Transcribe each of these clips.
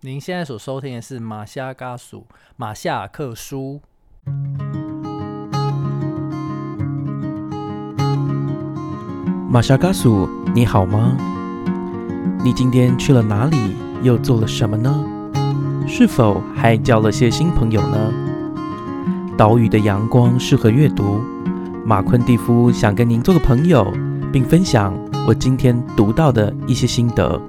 您现在所收听的是马夏嘎属马夏克书。马夏嘎属，你好吗？你今天去了哪里？又做了什么呢？是否还交了些新朋友呢？岛屿的阳光适合阅读。马昆蒂夫想跟您做个朋友，并分享我今天读到的一些心得。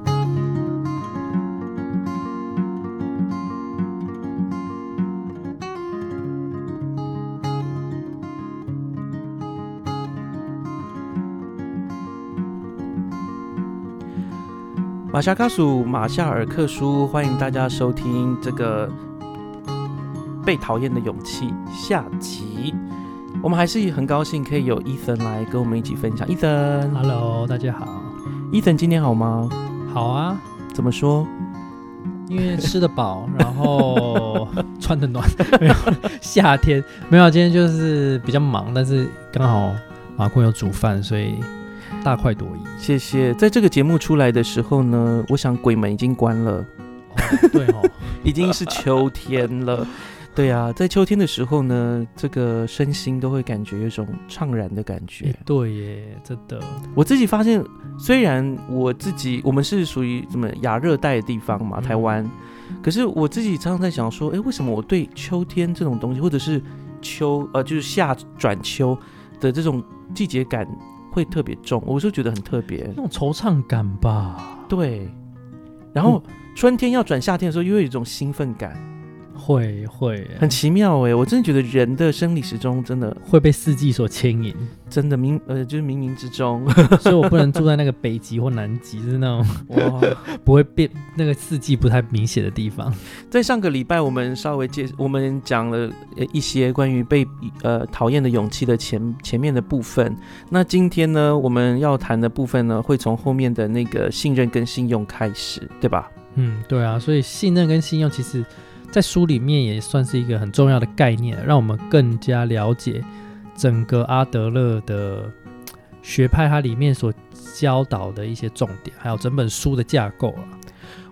马夏卡属马夏尔克书，欢迎大家收听这个《被讨厌的勇气》下集。我们还是很高兴可以有伊森来跟我们一起分享。伊森 Hello，大家好。伊森今天好吗？好啊，怎么说？因为吃得饱，然后穿得暖。没有夏天没有，今天就是比较忙，但是刚好马坤有煮饭，所以大快朵颐。谢谢。在这个节目出来的时候呢，我想鬼门已经关了，哦对哦，已经是秋天了。对啊，在秋天的时候呢，这个身心都会感觉有一种怅然的感觉。诶对耶，真的。我自己发现，虽然我自己我们是属于什么亚热带的地方嘛，嗯台湾，可是我自己常常在想说，哎，为什么我对秋天这种东西，或者是秋呃就是夏转秋的这种季节感会特别重？我是觉得很特别那。种惆怅感吧，对，然后春天要转夏天的时候，又有一种兴奋感，会会很奇妙哎！我真的觉得人的生理时钟真的会被四季所牵引，真的冥呃就是冥冥之中 所以我不能住在那个北极或南极，就是那种 哇。不会变那个四季不太明显的地方。在上个礼拜，我们稍微介我们讲了呃一些关于被呃讨厌的勇气的前前面的部分。那今天呢，我们要谈的部分呢，会从后面的那个信任跟信用开始，对吧？嗯，对啊，所以信任跟信用其实，在书里面也算是一个很重要的概念，让我们更加了解整个阿德勒的学派，它里面所教导的一些重点，还有整本书的架构啊。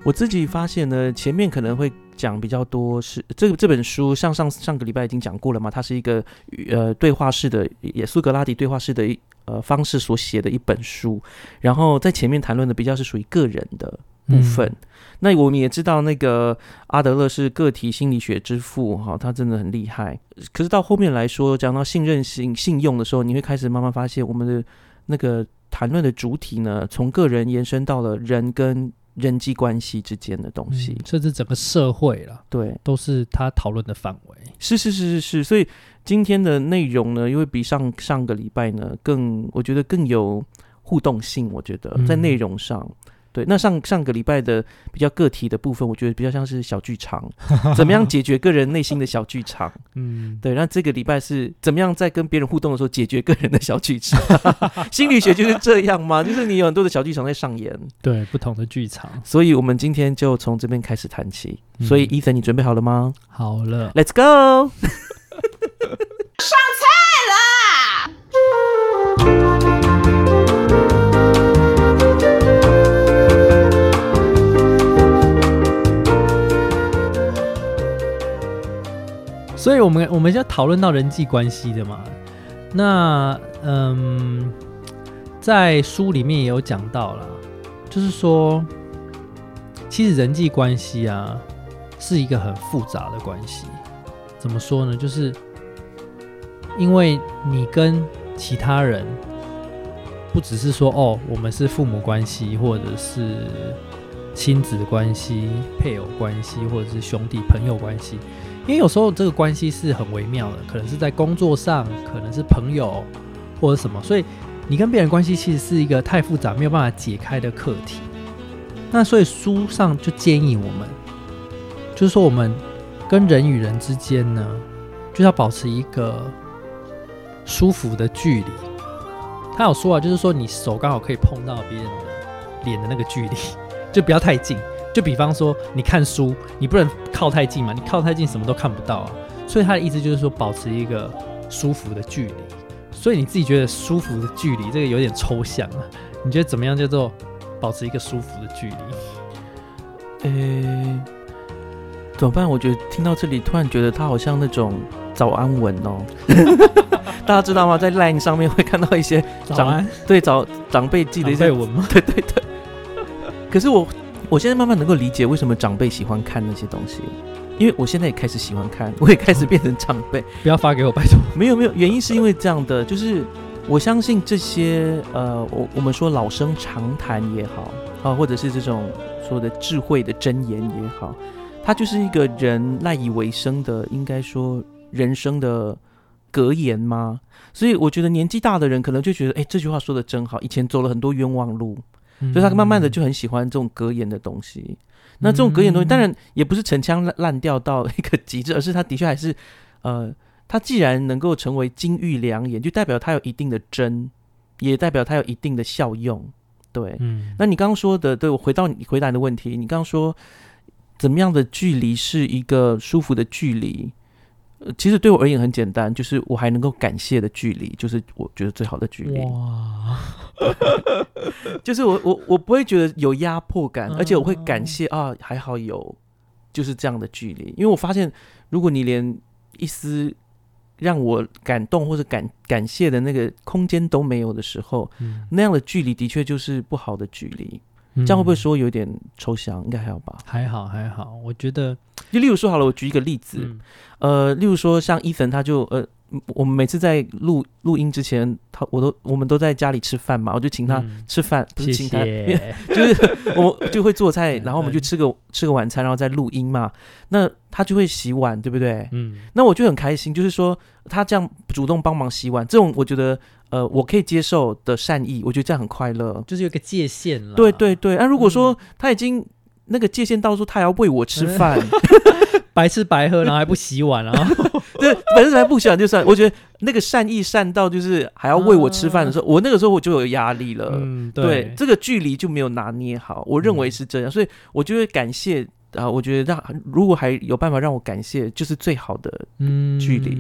我自己发现呢，前面可能会讲比较多是这个这本书，上上上个礼拜已经讲过了嘛，它是一个呃对话式的，也苏格拉底对话式的一呃方式所写的一本书，然后在前面谈论的比较是属于个人的部分。那我们也知道，那个阿德勒是个体心理学之父，哈，他真的很厉害。可是到后面来说，讲到信任性信用的时候，你会开始慢慢发现，我们的那个谈论的主体呢，从个人延伸到了人跟人际关系之间的东嗯西。甚至整个社会了，对，都是他讨论的范围。是是是是是，所以今天的内容呢，因为比上上个礼拜呢更，我觉得更有互动性。我觉得在嗯内容上，对，那上上个礼拜的比较个体的部分，我觉得比较像是小剧场，怎么样解决个人内心的小剧场？嗯，对，那这个礼拜是怎么样在跟别人互动的时候解决个人的小剧场？心理学就是这样嘛，就是你有很多的小剧场在上演。对，不同的剧场。所以我们今天就从这边开始谈起。所以嗯伊森，你准备好了吗好了，？Let's go。所以我们我们要讨论到人际关系的嘛。那嗯，在书里面也有讲到了，就是说，其实人际关系啊是一个很复杂的关系。怎么说呢？就是因为你跟其他人不只是说哦，我们是父母关系，或者是亲子关系、配偶关系，或者是兄弟朋友关系。因为有时候这个关系是很微妙的，可能是在工作上，可能是朋友或者什么，所以你跟别人关系其实是一个太复杂没有办法解开的课题。那所以书上就建议我们，就是说我们跟人与人之间呢，就是要保持一个舒服的距离。他有说啊，就是说你手刚好可以碰到别人的脸的那个距离，就不要太近。就比方说，你看书，你不能靠太近嘛，你靠太近什么都看不到啊。所以他的意思就是说，保持一个舒服的距离。所以你自己觉得舒服的距离，这个有点抽象啊。你觉得怎么样叫做保持一个舒服的距离？呃，怎么办？我觉得听到这里，突然觉得他好像那种早安文哦。大家知道吗？在 LINE 上面会看到一些早安，对早长辈寄的一些文吗？对对对。可是我我现在慢慢能够理解为什么长辈喜欢看那些东西，因为我现在也开始喜欢看，我也开始变成长辈。不要发给我，拜托。没有没有，原因是因为这样的，就是我相信这些呃，我我们说老生常谈也好啊，或者是这种说的智慧的箴言也好，它就是一个人赖以为生的，应该说人生的格言吗？所以我觉得年纪大的人可能就觉得，哎，这句话说的真好，以前走了很多冤枉路。所以他慢慢的就很喜欢这种格言的东西。那这种格言东西，当然也不是陈腔滥滥调到一个极致，而是他的确还是，呃，他既然能够成为金玉良言，就代表他有一定的真，也代表他有一定的效用。对，嗯。那你刚刚说的，对我回到你回答你的问题，你刚刚说怎么样的距离是一个舒服的距离？呃，其实对我而言很简单，就是我还能够感谢的距离，就是我觉得最好的距离。哇，就是我我我不会觉得有压迫感，而且我会感谢啊，还好有就是这样的距离，因为我发现，如果你连一丝让我感动或者感感谢的那个空间都没有的时候，那样的距离的确就是不好的距离。这样会不会说有点抽象？应该还好吧？还好还好，我觉得就例如说好了，我举一个例子，呃，例如说像伊森，他就呃。我们每次在录录音之前，他我都我们都在家里吃饭嘛，我就请他吃饭，不是请他，就是我就会做菜，然后我们就吃个吃个晚餐，然后再录音嘛。那他就会洗碗，对不对？嗯。那我就很开心，就是说他这样主动帮忙洗碗，这种我觉得呃我可以接受的善意，我觉得这样很快乐，就是有个界限了。对对对。那如果说他已经那个界限到说他要喂我吃饭。白吃白喝，然后还不洗碗啊？对，本身还不洗碗就算。我觉得那个善意善到，就是还要喂我吃饭的时候，我那个时候我就有压力了。嗯，对，这个距离就没有拿捏好。我认为是这样，所以我就会感谢啊。我觉得让如果还有办法让我感谢，就是最好的距离。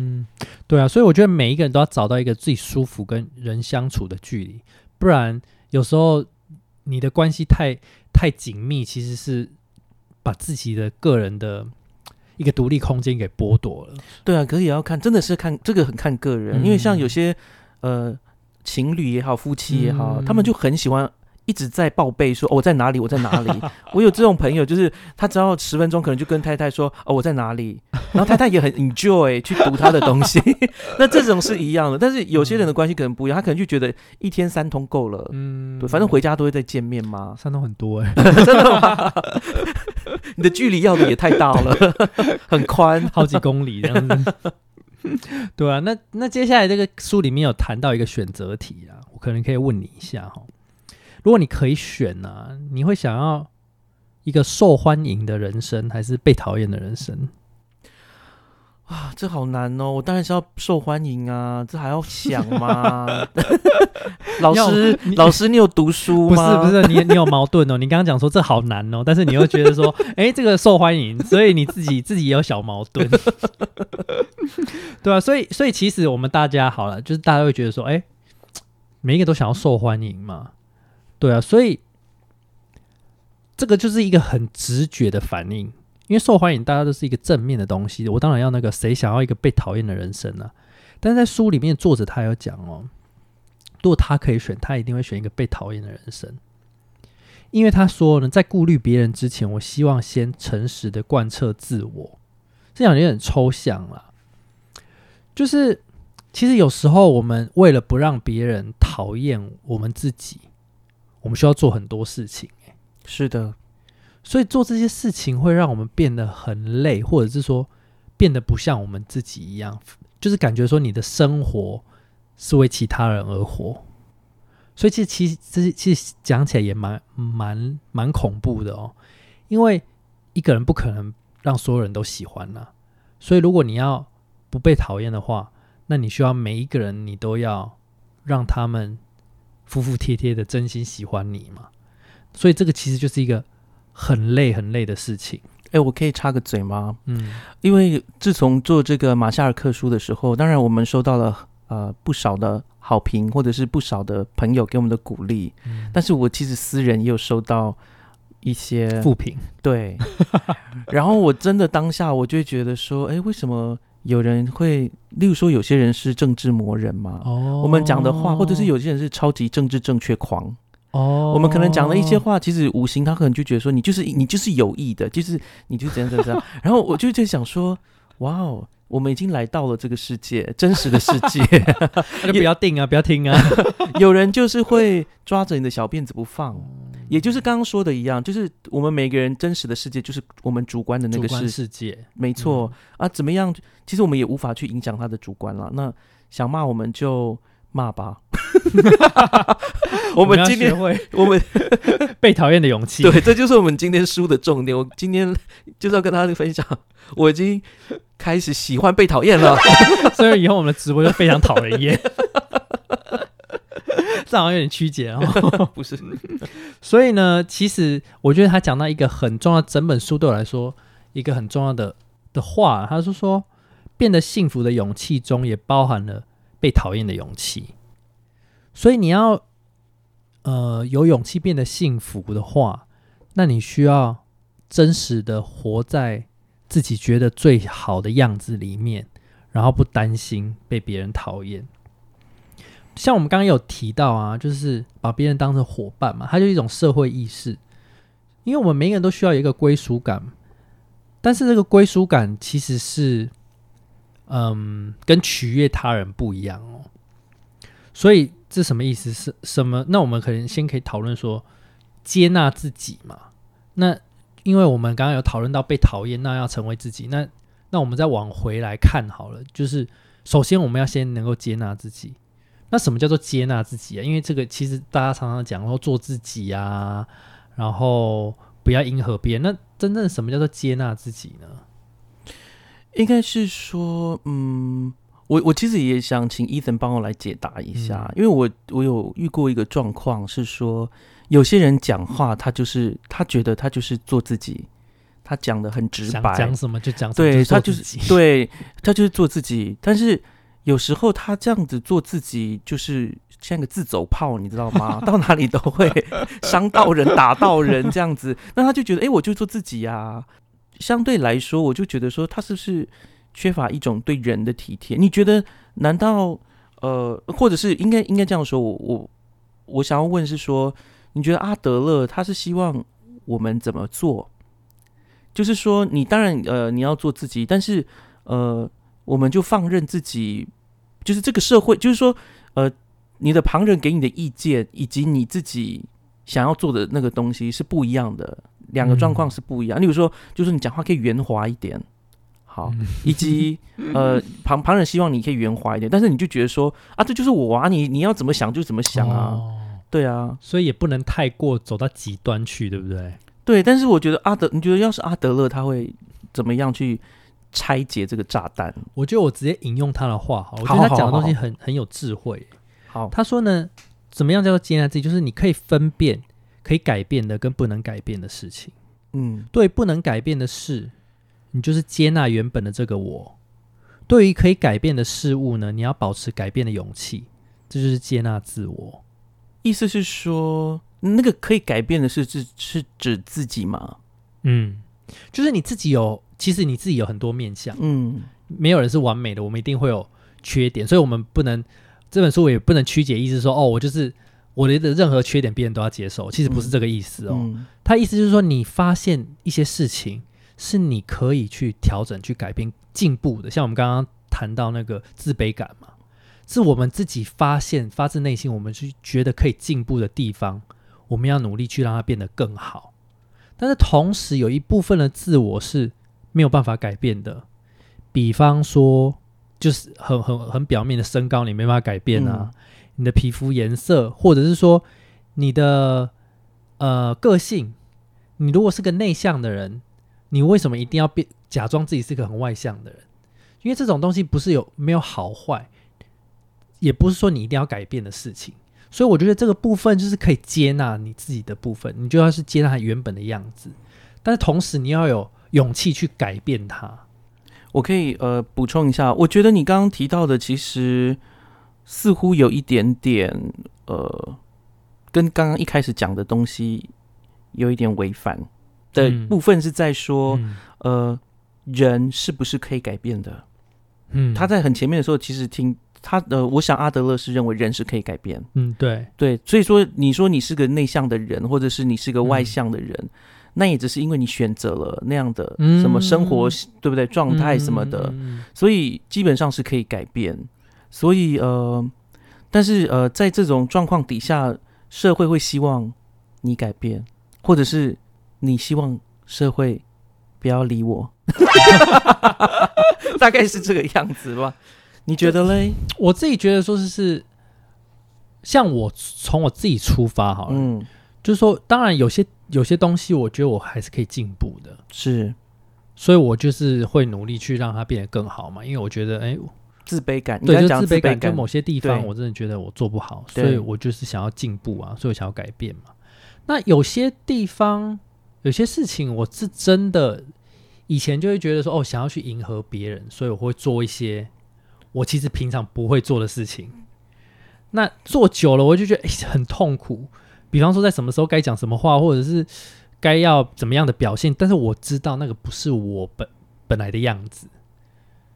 对啊，所以我觉得每一个人都要找到一个最舒服跟人相处的距离，不然有时候你的关系太太紧密，其实是把自己的个人的。一个独立空间给剥夺了。对啊，可是也要看，真的是看这个很看个人，因为像有些呃情侣也好，夫妻也好，他们就很喜欢一直在报备说我在哪里，我在哪里。我有这种朋友，就是他只要十分钟，可能就跟太太说哦我在哪里，然后太太也很 enjoy 去读他的东西。那这种是一样的，但是有些人的关系可能不一样，他可能就觉得一天三通够了。嗯，对，反正回家都会再见面嘛。三通很多哎，真的吗？你的距离要的也太大了，很宽，好几公里这样子。对啊，那那接下来这个书里面有谈到一个选择题啊，我可能可以问你一下哈。如果你可以选呢，你会想要一个受欢迎的人生，还是被讨厌的人生？啊，这好难哦！我当然是要受欢迎啊，这还要想吗？老师，老师，你有读书吗？不是，不是，你你有矛盾哦。你刚刚讲说这好难哦，但是你又觉得说，哎，这个受欢迎，所以你自己自己也有小矛盾，对啊，所以，所以其实我们大家好了，就是大家会觉得说，哎，每一个都想要受欢迎嘛，对啊，所以这个就是一个很直觉的反应。因为受欢迎，大家都是一个正面的东西。我当然要那个谁想要一个被讨厌的人生呢？但在书里面，作者他有讲哦，如果他可以选，他一定会选一个被讨厌的人生。因为他说呢，在顾虑别人之前，我希望先诚实的贯彻自我。这样有点抽象了。就是其实有时候我们为了不让别人讨厌我们自己，我们需要做很多事情。是的。所以做这些事情会让我们变得很累，或者是说变得不像我们自己一样，就是感觉说你的生活是为其他人而活。所以其实其实这其实讲起来也蛮蛮蛮恐怖的哦，因为一个人不可能让所有人都喜欢呐。所以如果你要不被讨厌的话，那你需要每一个人你都要让他们服服帖帖的真心喜欢你嘛。所以这个其实就是一个。很累很累的事情，哎，我可以插个嘴吗？嗯，因为自从做这个马夏尔克书的时候，当然我们收到了呃不少的好评，或者是不少的朋友给我们的鼓励。嗯，但是我其实私人也有收到一些负评，对，然后我真的当下我就会觉得说，哎，为什么有人会，例如说有些人是政治魔人嘛？哦。我们讲的话，或者是有些人是超级政治正确狂，哦，我们可能讲了一些话，其实无形他可能就觉得说你就是你就是有意的，就是你就怎样怎样怎样。然后我就在想说，哇哦，我们已经来到了这个世界，真实的世界，那就不要定啊，不要听啊，有人就是会抓着你的小辫子不放，也就是刚刚说的一样，就是我们每个人真实的世界就是我们主观的那个世世界，没错、啊，怎么样？其实我们也无法去影响他的主观了。那想骂我们就骂吧。我们要今天学会我们 被讨厌的勇气，对，这就是我们今天书的重点。我今天就是要跟大家分享，我已经开始喜欢被讨厌了。所以以后我们的直播就非常讨人厌。这好像有点曲解哦。不是，所以呢，其实我觉得他讲到一个很重要，整本书对我来说一个很重要的的话，他是说，变得幸福的勇气中也包含了被讨厌的勇气。所以你要呃有勇气变得幸福的话，那你需要真实的活在自己觉得最好的样子里面，然后不担心被别人讨厌。像我们刚刚有提到啊，就是把别人当成伙伴嘛，它就一种社会意识。因为我们每个人都需要有一个归属感，但是这个归属感其实是，嗯，跟取悦他人不一样哦。所以这什么意思？是什么？那我们可能先可以讨论说，接纳自己嘛。那因为我们刚刚有讨论到被讨厌，那要成为自己。那那我们再往回来看好了，就是首先我们要先能够接纳自己。那什么叫做接纳自己啊？因为这个其实大家常常讲说做自己啊，然后不要迎合别人。那真正什么叫做接纳自己呢？应该是说，嗯，我我其实也想请伊森帮我来解答一下，因为我我有遇过一个状况是说，有些人讲话他就是他觉得他就是做自己，他讲的很直白，讲什么就讲什么，对他就是对他就是做自己，但是有时候他这样子做自己，就是像个自走炮，你知道吗？到哪里都会伤到人、打到人这样子，那他就觉得，哎、我就做自己呀、相对来说，我就觉得说，他是不是缺乏一种对人的体贴？你觉得？难道呃，或者是应该应该这样说？我我我想要问是说，你觉得阿德勒他是希望我们怎么做？就是说，你当然呃你要做自己，但是呃，我们就放任自己，就是这个社会，就是说呃，你的旁人给你的意见以及你自己想要做的那个东西是不一样的，两个状况是不一样。例如说，就是你讲话可以圆滑一点，好，以及 呃旁旁人希望你可以圆滑一点，但是你就觉得说啊，这就是我啊，你你要怎么想就怎么想啊，哦对啊，所以也不能太过走到极端去，对不对？对。但是我觉得阿德，你觉得要是阿德勒，他会怎么样去拆解这个炸弹？我觉得我直接引用他的话好，我觉得他讲的东西很很有智慧。好，他说呢，怎么样叫做接纳自己？就是你可以分辨可以改变的跟不能改变的事情。嗯对不能改变的事，你就是接纳原本的这个我；对于可以改变的事物呢，你要保持改变的勇气，这就是接纳自我。意思是说，那个可以改变的是是是指自己吗？嗯，就是你自己有，其实你自己有很多面相，嗯没有人是完美的，我们一定会有缺点，所以我们不能这本书我也不能曲解意思说，哦，我就是我的任何缺点别人都要接受，其实不是这个意思哦。嗯他意思就是说，你发现一些事情是你可以去调整、去改变、进步的。像我们刚刚谈到那个自卑感嘛，是我们自己发现、发自内心，我们去觉得可以进步的地方，我们要努力去让它变得更好。但是同时，有一部分的自我是没有办法改变的，比方说，就是很很很表面的身高，你没办法改变啊。你的皮肤颜色，或者是说你的呃个性，你如果是个内向的人，你为什么一定要变假装自己是个很外向的人？因为这种东西不是有没有好坏，也不是说你一定要改变的事情。所以我觉得这个部分就是可以接纳你自己的部分，你就要是接纳它原本的样子，但是同时你要有勇气去改变它。我可以呃补充一下，我觉得你刚刚提到的其实似乎有一点点呃，跟刚刚一开始讲的东西有一点违反的嗯部分是在说，嗯呃，人是不是可以改变的？嗯他在很前面的时候，其实听他呃，我想阿德勒是认为人是可以改变，嗯对对，所以说你说你是个内向的人，或者是你是个外嗯向的人，那也只是因为你选择了那样的嗯什么生活，对不对？状态什么的，所以基本上是可以改变。所以呃，但是呃，在这种状况底下，社会会希望你改变，或者是你希望社会不要理我，大概是这个样子吧？你觉得嘞？我自己觉得说是是，像我从我自己出发好了，嗯，就是说，当然有些有些东西，我觉得我还是可以进步的，是所以我就是会努力去让它变得更好嘛。因为我觉得，哎，自卑感，对，就自卑感，感就某些地方我真的觉得我做不好，所以我就是想要进步啊，所以我想要改变嘛。那有些地方，有些事情，我是真的以前就会觉得说，哦，想要去迎合别人，所以我会做一些我其实平常不会做的事情。那做久了，我就觉得、诶很痛苦。比方说，在什么时候该讲什么话，或者是该要怎么样的表现，但是我知道那个不是我本本来的样子，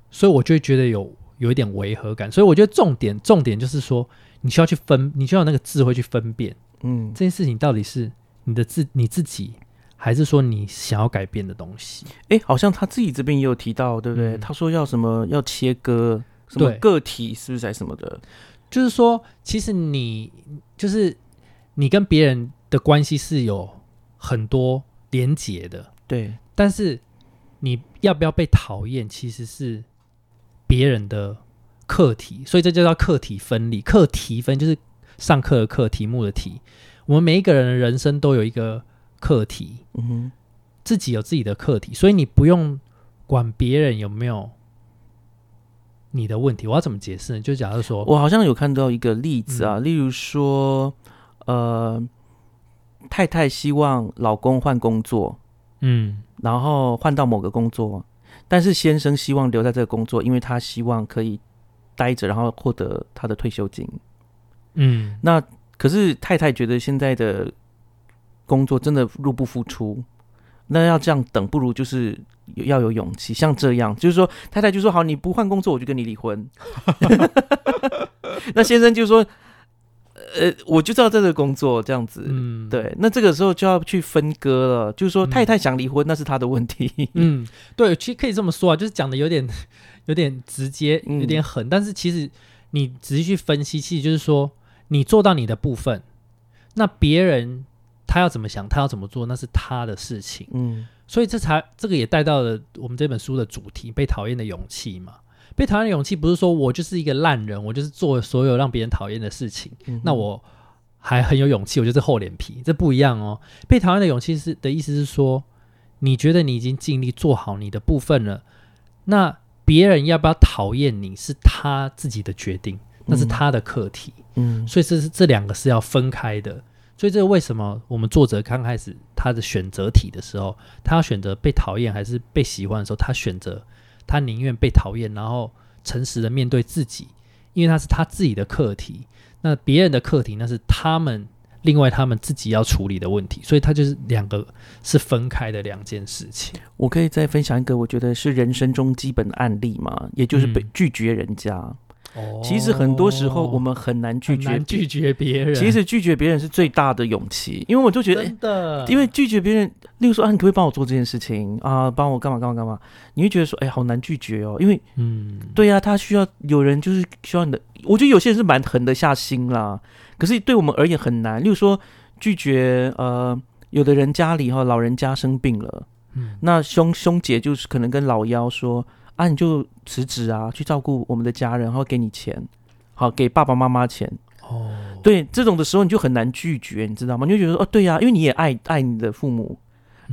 所以我就会觉得有有一点违和感。所以我觉得重点重点就是说，你需要去分，你需要那个智慧去分辨嗯这，件事情到底是你的自你自己，还是说你想要改变的东西。哎、好像他自己这边也有提到，对不对？嗯他说要什么要切割什么个体，是不是在什么的？就是说，其实你就是你跟别人的关系是有很多连结的，对，但是你要不要被讨厌，其实是别人的课题，所以这就叫课题分离。课题分就是上课的课，题目的题。我们每一个人的人生都有一个课题，嗯哼，自己有自己的课题，所以你不用管别人有没有你的问题。我要怎么解释呢？就假如说，我好像有看到一个例子嗯啊，例如说，呃，太太希望老公换工作，嗯然后换到某个工作，但是先生希望留在这个工作，因为他希望可以待着，然后获得他的退休金。嗯那可是太太觉得现在的工作真的入不敷出，那要这样等，不如就是要有勇气，像这样，就是说太太就说好，你不换工作，我就跟你离婚。那先生就说，呃，我就知道这个工作这样子。嗯，对，那这个时候就要去分割了，就是说嗯太太想离婚，那是他的问题。嗯，对，其实可以这么说啊，就是讲的有点 有点直接，嗯有点狠，但是其实你仔细去分析，其实就是说你做到你的部分，那别人他要怎么想，他要怎么做，那是他的事情。嗯所以这才这个也带到了我们这本书的主题——被讨厌的勇气嘛。被讨厌的勇气不是说我就是一个烂人，我就是做所有让别人讨厌的事情，嗯那我还很有勇气，我就是厚脸皮，这不一样哦。被讨厌的勇气是的意思是说，你觉得你已经尽力做好你的部分了，那别人要不要讨厌你是他自己的决定，那是嗯他的课题。嗯所以这是这两个是要分开的。所以这个为什么我们作者刚开始他的选择题的时候，他要选择被讨厌还是被喜欢的时候，他选择他宁愿被讨厌，然后诚实的面对自己，因为那是他自己的课题。那别人的课题那是他们另外他们自己要处理的问题，所以他就是两个是分开的两件事情。我可以再分享一个我觉得是人生中基本的案例嘛，也就是被嗯拒绝人家。哦其实很多时候我们很难拒绝拒绝别人，其实拒绝别人是最大的勇气，因为我就觉得，真的，因为拒绝别人，例如说啊，你可不可以帮我做这件事情啊？帮我干嘛干嘛干嘛？你会觉得说，哎，好难拒绝哦，因为嗯，对呀、他需要有人就是需要你的，我觉得有些人是蛮狠得下心啦，可是对我们而言很难。例如说拒绝，呃，有的人家里哈、老人家生病了，嗯那兄兄姐就是可能跟老幺说啊，你就辞职啊，去照顾我们的家人，然后给你钱，好给爸爸妈妈钱。哦，对这种的时候，你就很难拒绝，你知道吗？你就觉得说哦，对呀、因为你也爱爱你的父母，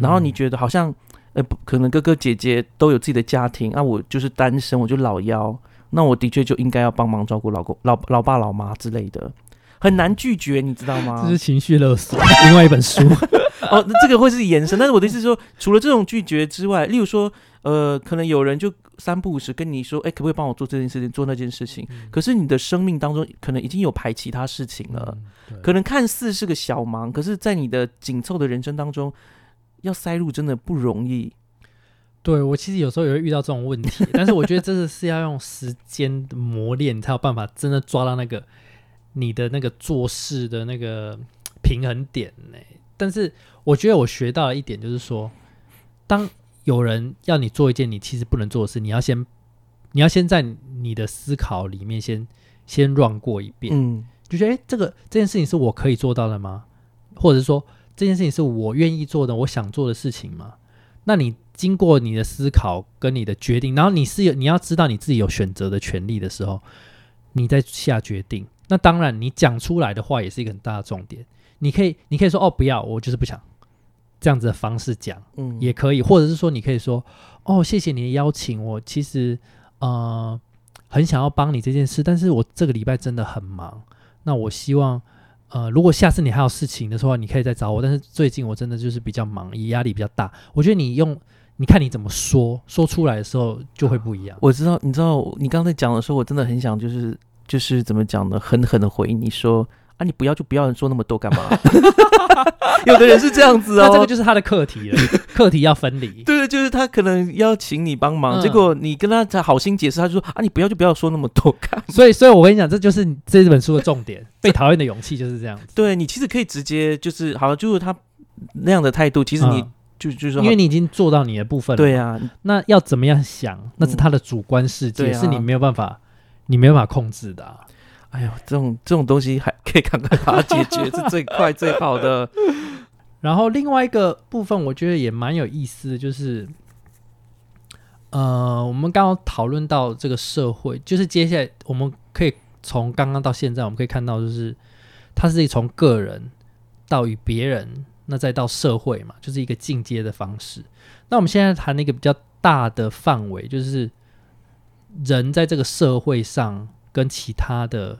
然后你嗯觉得好像呃，不可能哥哥姐姐都有自己的家庭啊，我就是单身，我就老幺，那我的确就应该要帮忙照顾老公、老老爸、老妈之类的，很难拒绝，你知道吗这？是情绪勒索，另外一本书。哦，那这个会是延伸，但是我的意思是说，除了这种拒绝之外，例如说，呃，可能有人就三不五时跟你说，哎，可不可以帮我做这件事情，做那件事情？可是你的生命当中可能已经有排其他事情了，嗯可能看似是个小忙，可是，在你的紧凑的人生当中，要塞入真的不容易。对我其实有时候也会遇到这种问题，但是我觉得真的是要用时间的磨练，你才有办法真的抓到那个你的那个做事的那个平衡点呢。但是我觉得我学到了一点，就是说，当有人要你做一件你其实不能做的事，你要先你要先在你的思考里面先先 run 过一遍，嗯就觉得诶，这个这件事情是我可以做到的吗？或者说这件事情是我愿意做的，我想做的事情吗？那你经过你的思考跟你的决定，然后你是有你要知道你自己有选择的权利的时候，你再下决定。那当然，你讲出来的话也是一个很大的重点。你可以，你可以说哦，不要，我就是不想这样子的方式讲。嗯，也可以，或者是说你可以说哦，谢谢你的邀请，我其实呃很想要帮你这件事，但是我这个礼拜真的很忙，那我希望呃如果下次你还有事情的时候，你可以再找我，但是最近我真的就是比较忙，也压力比较大，我觉得你用你看你怎么说，说出来的时候就会不一样。我知道，你知道，你刚才讲的时候，我真的很想就是就是怎么讲呢，狠狠的回应你说啊，你不要就不要说那么多干嘛？有的人是这样子哦，那这个就是他的课题了，课题要分离。对对，就是他可能要请你帮忙，嗯结果你跟他才好心解释，他就说啊，你不要就不要说那么多干嘛。所以，所以我跟你讲，这就是这本书的重点。被讨厌的勇气就是这样子。对你其实可以直接就是好，就是他那样的态度，其实你嗯就就是说因为你已经做到你的部分了，对啊，那要怎么样想，那是他的主观世界，是你没有办法，你没有办法控制的、啊。哎呦，这种这种东西还可以赶快把它解决，是最快最好的。然后另外一个部分，我觉得也蛮有意思的，就是，呃，我们刚刚讨论到这个社会，就是接下来我们可以从刚刚到现在，我们可以看到，就是它是从个人到与别人，那再到社会嘛，就是一个进阶的方式。那我们现在谈那个比较大的范围，就是人在这个社会上跟其他的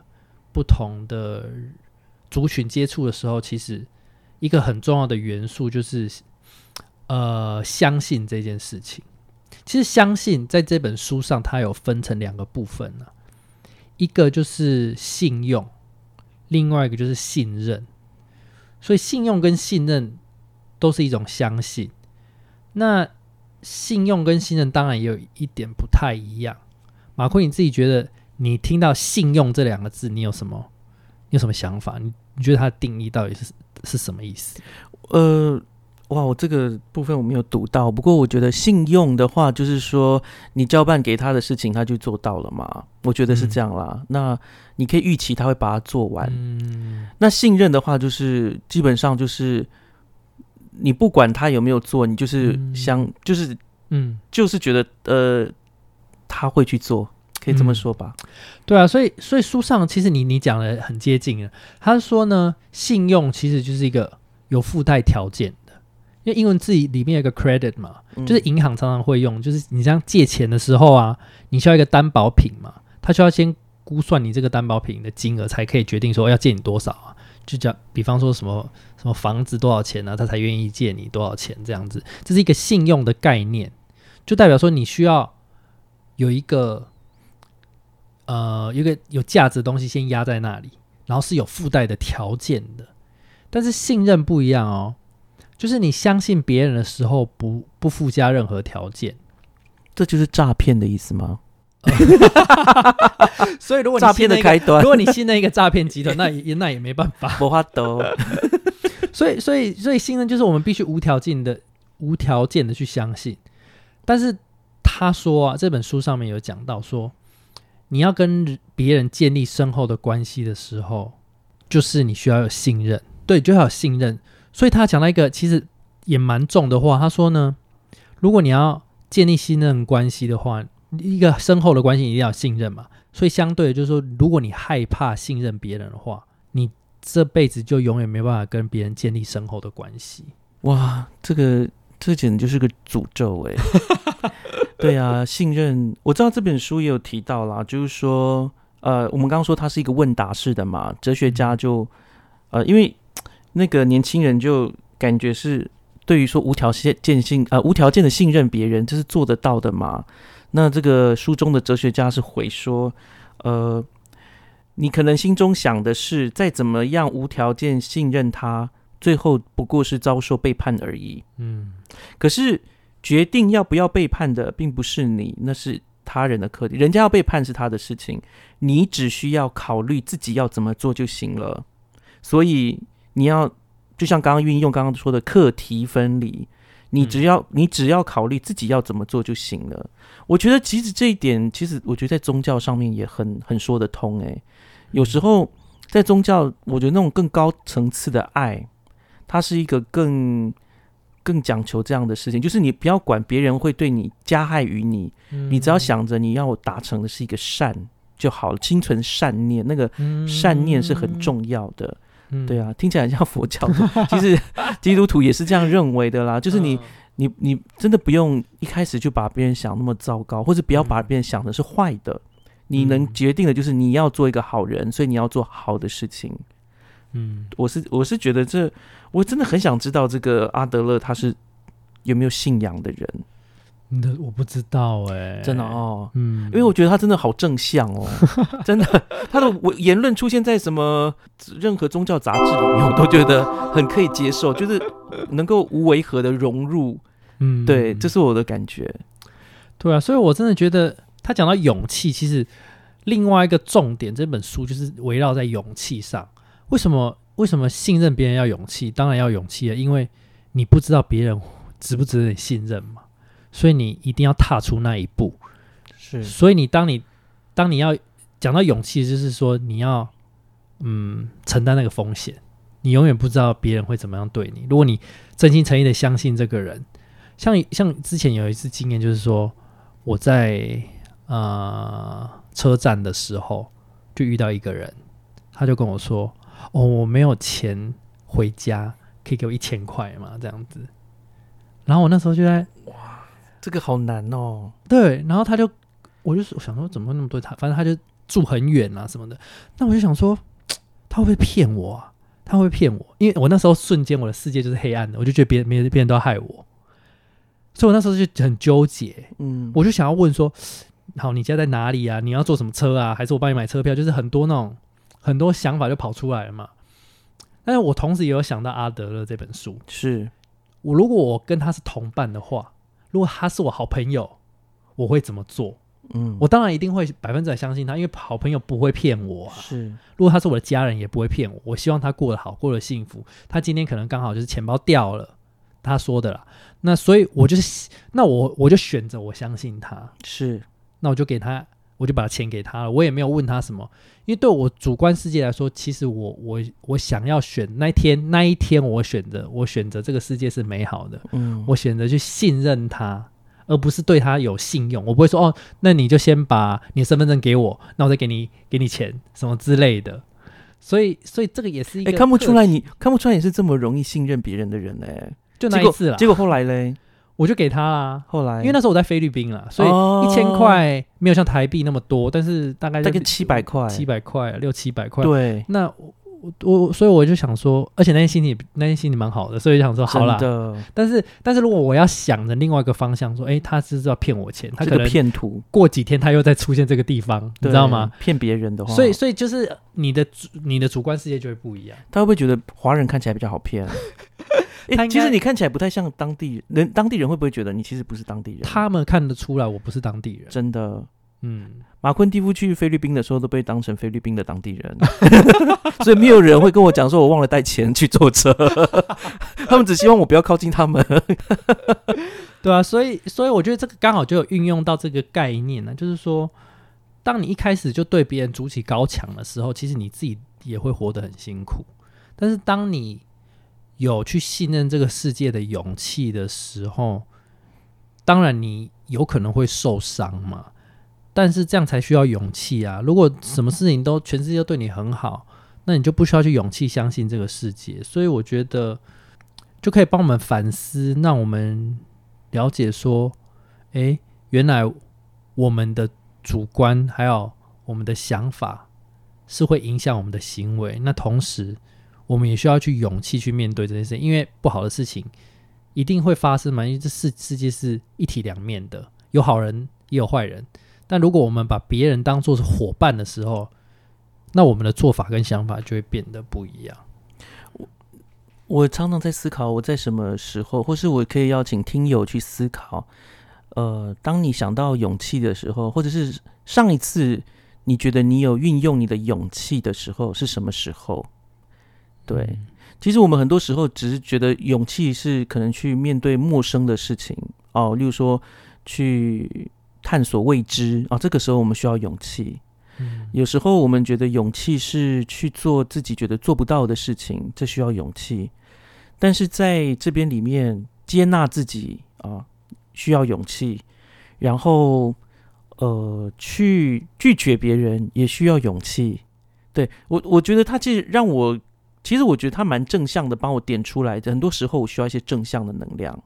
不同的族群接触的时候，其实一个很重要的元素就是呃相信这件事情。其实相信在这本书上，它有分成两个部分呢、一个就是信用，另外一个就是信任。所以信用跟信任都是一种相信。那信用跟信任当然也有一点不太一样。马坤，你自己觉得你听到“信用”这两个字，你有什么你有什么想法？你你觉得它的定义到底是是什么意思？呃，哇，我这个部分我没有读到，不过我觉得信用的话，就是说你交办给他的事情，他就做到了嘛。我觉得是这样啦。那你可以预期他会把它做完。嗯那信任的话，就是基本上就是你不管他有没有做，你就是嗯相，就是嗯，就是觉得呃他会去做，可以这么嗯说吧？对啊，所以所以书上其实你你讲的很接近了。他说呢，信用其实就是一个有附带条件的，因为英文字里面有个 credit 嘛，嗯就是银行常常会用，就是你这样借钱的时候啊，你需要一个担保品嘛，他需要先估算你这个担保品的金额，才可以决定说要借你多少啊。就叫，比方说什么什么房子多少钱呢、啊，他才愿意借你多少钱这样子，这是一个信用的概念，就代表说你需要有一个呃一个有价值的东西先压在那里，然后是有附带的条件的。但是信任不一样哦，就是你相信别人的时候不不附加任何条件。这就是诈骗的意思吗？所以如果你诈骗的开端如，果你信任一个诈骗集团，那 也那也没办法。我花都所以，所以，所以信任就是我们必须无条件的、无条件的去相信。但是他说啊，这本书上面有讲到说，你要跟别人建立深厚的关系的时候，就是你需要有信任，对，就要有信任。所以他讲到一个其实也蛮重的话，他说呢，如果你要建立信任关系的话，一个深厚的关系一定要信任嘛。所以相对就是说，如果你害怕信任别人的话，你这辈子就永远没办法跟别人建立深厚的关系。哇，这个这简直就是个诅咒哎！对啊，信任，我知道这本书也有提到啦，就是说，呃，我们刚刚说它是一个问答式的嘛，哲学家就，呃，因为那个年轻人就感觉是对于说无条件信呃无条件的信任别人，这是做得到的嘛？那这个书中的哲学家是回说，呃，你可能心中想的是，再怎么样无条件信任他，最后不过是遭受背叛而已。嗯可是决定要不要背叛的，并不是你，那是他人的课题。人家要背叛是他的事情，你只需要考虑自己要怎么做就行了。所以你要就像刚刚运用刚刚说的课题分离，你只要、你只要考虑自己要怎么做就行了。我觉得其实这一点，其实我觉得在宗教上面也很很说得通。诶，有时候在宗教，我觉得那种更高层次的爱，它是一个更更讲求这样的事情，就是你不要管别人会对你加害于你，嗯你只要想着你要达成的是一个善就好了，心存善念，那个善念是很重要的。嗯对啊，听起来很像佛教，其实基督徒也是这样认为的啦。就是你，嗯你，你真的不用一开始就把别人想那么糟糕，或者不要把嗯别人想的是坏的。你能嗯决定的就是你要做一个好人，所以你要做好的事情。嗯我是我是觉得这，我真的很想知道这个阿德勒他是有没有信仰的人，那我不知道哎，真的，哦。嗯，因为我觉得他真的好正向哦，真的，他的我言论出现在什么任何宗教杂志里面，我都觉得很可以接受，就是能够无违和的融入。嗯对，这是我的感觉。对啊，所以我真的觉得他讲到勇气，其实另外一个重点，这本书就是围绕在勇气上。为什么？为什么信任别人要勇气？当然要勇气啊，因为你不知道别人值不值得你信任嘛，所以你一定要踏出那一步。是所以你当你当你要讲到勇气，就是说你要嗯承担那个风险，你永远不知道别人会怎么样对你。如果你真心诚意的相信这个人，像像之前有一次经验，就是说我在呃车站的时候就遇到一个人，他就跟我说：“哦，我没有钱回家，可以给我一千块吗？”这样子。然后我那时候就在哇这个好难哦。对，然后他就，我就我想说，怎么会那么多他？反正他就住很远啊什么的。那我就想说，他会不会骗我啊？他会不会骗我？因为我那时候瞬间我的世界就是黑暗的，我就觉得别人别人别人都要害我，所以我那时候就很纠结。嗯，我就想要问说，好，你家在哪里啊？你要坐什么车啊？还是我帮你买车票？就是很多那种很多想法就跑出来了嘛。但是我同时也有想到阿德勒这本书，是我如果我跟他是同伴的话，如果他是我好朋友，我会怎么做？嗯，我当然一定会百分之百相信他，因为好朋友不会骗我啊。是如果他是我的家人，也不会骗我。我希望他过得好，过得幸福。他今天可能刚好就是钱包掉了，他说的啦。那所以我就是，那我我就选择我相信他，是那我就给他，我就把钱给他了。我也没有问他什么，因为对我主观世界来说，其实我我我想要选那一天那一天，我选择我选择这个世界是美好的。嗯，我选择去信任他，而不是对他有信用。我不会说哦，那你就先把你身份证给我，那我再给你给你钱什么之类的。所以，所以这个也是一看不出来你看不出来也是这么容易信任别人的人嘞。就那一次了，结果后来嘞，我就给他啦。后来因为那时候我在菲律宾啦，所哦以一千块没有像台币那么多，但是大概大概700块七百块，六七百块。对，那我我我，所以我就想说，而且那天心情那天心情蛮好的，所以就想说好啦。真的但是但是如果我要想着另外一个方向，说，诶，他是要骗我钱，他这个可能骗图，过几天他又再出现这个地方，你知道吗？？骗别人的话，所以，所以就是你的主你的主观世界就会不一样。他会不会觉得华人看起来比较好骗？其实你看起来不太像当地人，当地人会不会觉得你其实不是当地人？他们看得出来我不是当地人，真的，嗯，马昆蒂夫去菲律宾的时候都被当成菲律宾的当地人，所以没有人会跟我讲说我忘了带钱去坐车，他们只希望我不要靠近他们。对啊，所以所以我觉得这个刚好就有运用到这个概念呢，就是说，当你一开始就对别人筑起高墙的时候，其实你自己也会活得很辛苦。但是当你有去信任这个世界的勇气的时候，当然你有可能会受伤嘛，但是这样才需要勇气啊。如果什么事情都全世界都对你很好，那你就不需要去勇气相信这个世界。所以我觉得就可以帮我们反思，让我们了解说，诶，原来我们的主观还有我们的想法是会影响我们的行为。那同时，我们也需要去勇气去面对这件事情，因为不好的事情一定会发生嘛，因为这世世界是一体两面的，有好人也有坏人。但如果我们把别人当做是伙伴的时候，那我们的做法跟想法就会变得不一样。我常常在思考，我在什么时候，或是我可以邀请听友去思考。呃，当你想到勇气的时候，或者是上一次你觉得你有运用你的勇气的时候是什么时候？对，其实我们很多时候只是觉得勇气是可能去面对陌生的事情哦，例如说去探索未知啊，这个时候我们需要勇气。有时候我们觉得勇气是去做自己觉得做不到的事情，这需要勇气。但是在这边里面接纳自己啊，需要勇气；然后呃，去拒绝别人也需要勇气。对我，我觉得他其实让我，其实我觉得他蛮正向的，帮我点出来的。很多时候我需要一些正向的能量，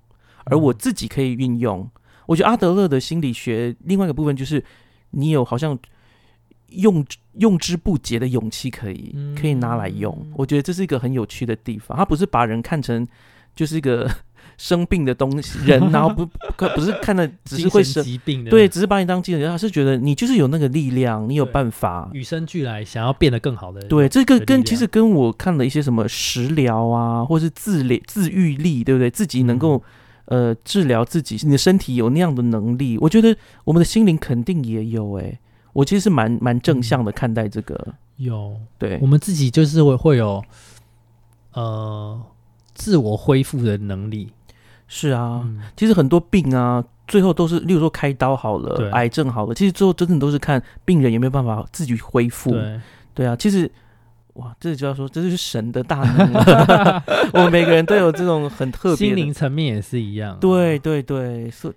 而我自己可以运用。我觉得阿德勒的心理学另外一个部分就是，你有好像。用用之不竭的勇气可以可以拿来用，我觉得这是一个很有趣的地方。他不是把人看成就是一个 生病的东西人，然后不 不是看的只是会生疾病的，对，只是把你当精神，他是觉得你就是有那个力量，你有办法与生俱来想要变得更好的。对，这个跟其实跟我看了一些什么食疗啊，或是自疗自愈力，对不对？自己能够呃治疗自己，你的身体有那样的能力，我觉得我们的心灵肯定也有哎。我其实是蛮蛮正向的看待这个，有对我们自己就是会会有呃自我恢复的能力。是啊，其实很多病啊，最后都是，例如说开刀好了，癌症好了，其实最后真的都是看病人有没有办法自己恢复。对对啊，其实哇，这就要说这就是神的大能 我们每个人都有这种很特别，心灵层面也是一样。对对对，所以。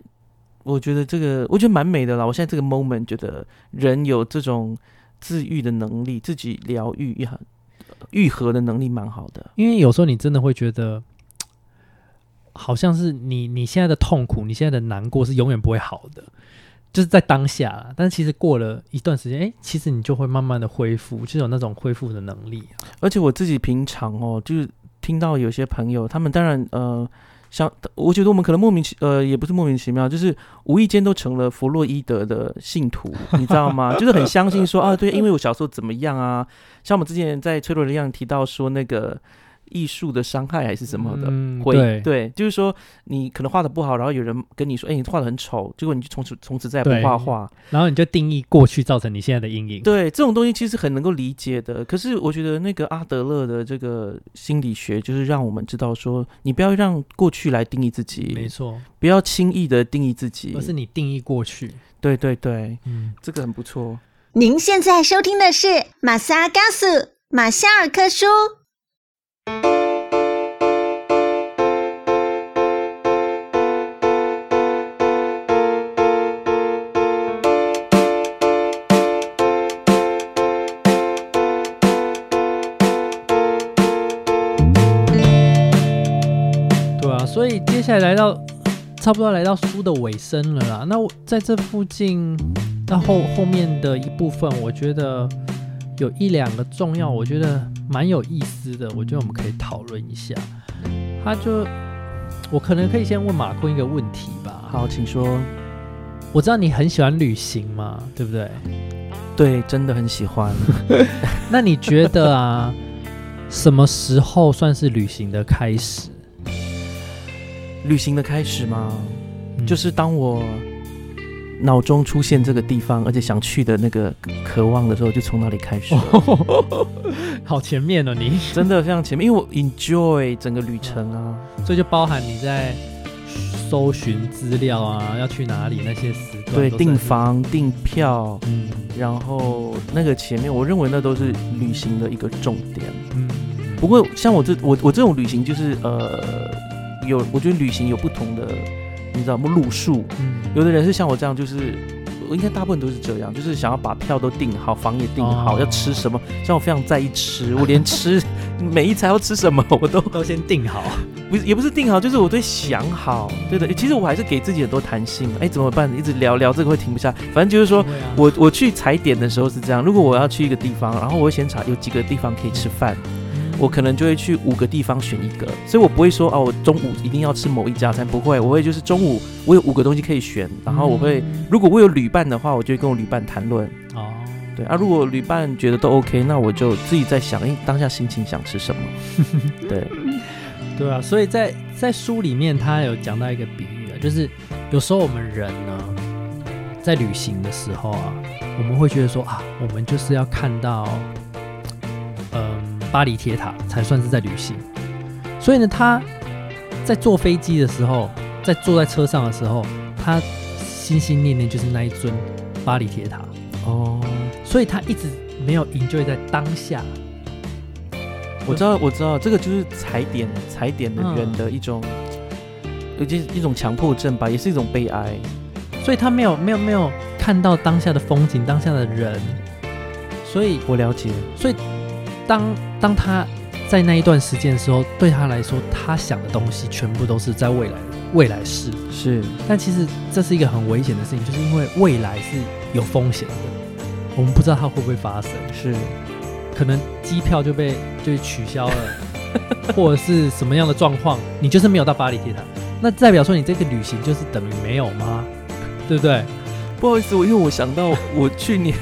我觉得这个，我觉得蛮美的啦。我现在这个 moment 觉得人有这种自愈的能力，自己疗愈也很愈合的能力，蛮好的。因为有时候你真的会觉得，好像是你你现在的痛苦，你现在的难过是永远不会好的，就是在当下。但是其实过了一段时间，哎，其实你就会慢慢的恢复，就有那种恢复的能力。而且我自己平常哦，就是听到有些朋友，他们当然呃。像我觉得我们可能莫名其呃也不是莫名其妙，就是无意间都成了弗洛伊德的信徒，你知道吗？就是很相信说啊，对，因为我小时候怎么样啊？像我们之前在脆弱的力量提到说那个。艺术的伤害还是什么的，会对，就是说你可能画的不好，然后有人跟你说，哎，你画的很丑，结果你就从此从此再也不画画，然后你就定义过去造成你现在的阴影。对，这种东西其实很能够理解的。可是我觉得那个阿德勒的这个心理学，就是让我们知道说，你不要让过去来定义自己，没错，不要轻易的定义自己，而是你定义过去。对对对，嗯，这个很不错。您现在收听的是马萨加斯马夏尔科书。对啊，所以接下来来到差不多来到书的尾声了啦。那我在这附近到后后面的一部分，我觉得有一两个重要，我觉得。蛮有意思的，我觉得我们可以讨论一下。他就，我可能可以先问马坤一个问题吧。好，请说。我知道你很喜欢旅行嘛，对不对？对，真的很喜欢。那你觉得啊，什么时候算是旅行的开始？旅行的开始吗？就是当我。脑中出现这个地方，而且想去的那个渴望的时候，就从那里开始。好前面哦，你真的非常前面，因为我 enjoy 整个旅程啊，所以就包含你在搜寻资料啊，要去哪里那些时段，对，订房、订票，嗯，然后那个前面，我认为那都是旅行的一个重点。嗯，不过像我这我我这种旅行，就是呃，有我觉得旅行有不同的。你知道吗？路数，嗯，有的人是像我这样，就是我应该大部分都是这样，就是想要把票都订好，房也订好，要吃什么，像我非常在意吃，我连吃每一餐要吃什么 我都都先订好，不是也不是订好，就是我都想好，对的。其实我还是给自己很多弹性。哎，怎么办？一直聊聊这个会停不下，反正就是说我我去踩点的时候是这样，如果我要去一个地方，然后我会先查有几个地方可以吃饭。我可能就会去五个地方选一个，所以我不会说哦，我中午一定要吃某一家餐，不会，我会就是中午我有五个东西可以选，然后我会，嗯。如果我有旅伴的话，我就会跟我旅伴谈论，哦，对啊，如果旅伴觉得都 OK，那我就自己在想，哎，当下心情想吃什么，对，对啊，所以在在书里面他有讲到一个比喻啊，就是有时候我们人呢，在旅行的时候啊，我们会觉得说啊，我们就是要看到，嗯，巴黎铁塔才算是在旅行。所以呢，他在坐飞机的时候，在坐在车上的时候，他心心念念就是那一尊巴黎铁塔，哦，所以他一直没有 enjoy 在当下。我知道，我知道，这个就是踩点踩点的人的一种，有些一种强迫症吧，也是一种悲哀。所以他没有没有没有看到当下的风景，当下的人，所以我了解，所以当当他在那一段时间的时候，对他来说，他想的东西全部都是在未来未来式。是但其实这是一个很危险的事情，就是因为未来是有风险的，我们不知道它会不会发生，是，可能机票就被就取消了，或者是什么样的状况，你就是没有到巴黎铁塔，那代表说你这个旅行就是等于没有吗？对不对？不好意思，我因为我想到我去年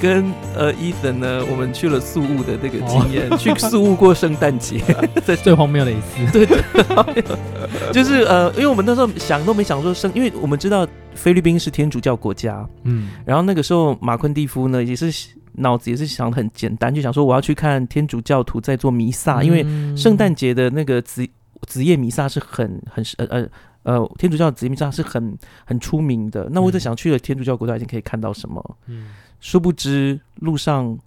跟呃伊森呢，我们去了宿务的那个经验，去宿务过圣诞节，这最荒谬的一次。对对，就是呃，因为我们那时候想都没想说圣，因为我们知道菲律宾是天主教国家，嗯，然后那个时候马昆蒂夫呢也是脑子也是想得很简单，就想说我要去看天主教徒在做弥撒，因为嗯圣诞节的那个子子夜弥撒是很很呃呃呃天主教的子夜弥撒是很很出名的。那我在嗯想去了天主教国家，已经可以看到什么？嗯殊不知路上